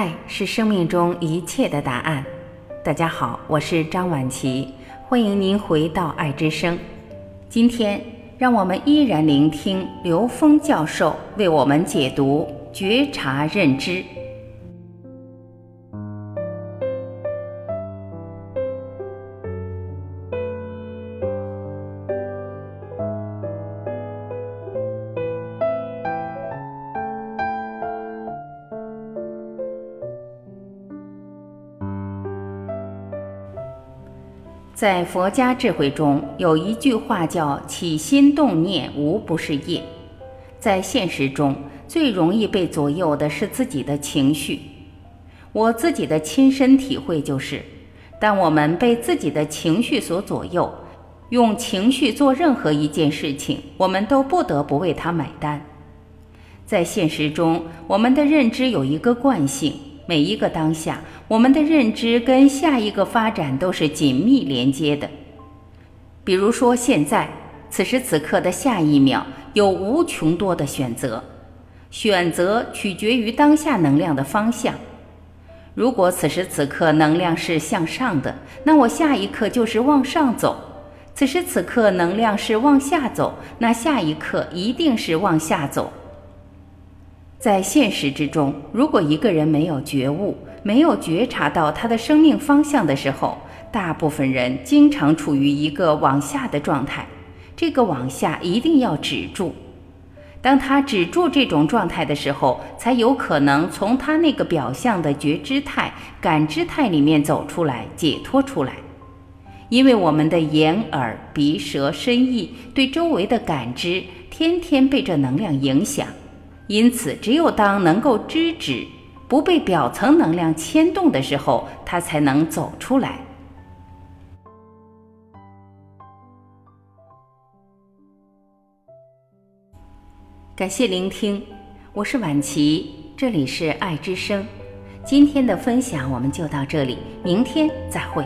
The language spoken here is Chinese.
爱是生命中一切的答案。大家好，我是张晚琪，欢迎您回到爱之声。今天，让我们依然聆听刘峰教授为我们解读觉察认知。在佛家智慧中有一句话叫“起心动念无不是业”。在现实中，最容易被左右的是自己的情绪。我自己的亲身体会就是，当我们被自己的情绪所左右，用情绪做任何一件事情，我们都不得不为它买单。在现实中，我们的认知有一个惯性。每一个当下，我们的认知跟下一个发展都是紧密连接的。比如说，现在此时此刻的下一秒有无穷多的选择，选择取决于当下能量的方向。如果此时此刻能量是向上的，那我下一刻就是往上走；此时此刻能量是往下走，那下一刻一定是往下走。在现实之中，如果一个人没有觉悟，没有觉察到他的生命方向的时候，大部分人经常处于一个往下的状态。这个往下一定要止住。当他止住这种状态的时候，才有可能从他那个表象的觉知态、感知态里面走出来，解脱出来。因为我们的眼、耳、鼻、舌、身、意对周围的感知，天天被这能量影响。因此，只有当能够知止，不被表层能量牵动的时候，它才能走出来。感谢聆听，我是晚琪，这里是爱之声。今天的分享我们就到这里，明天再会。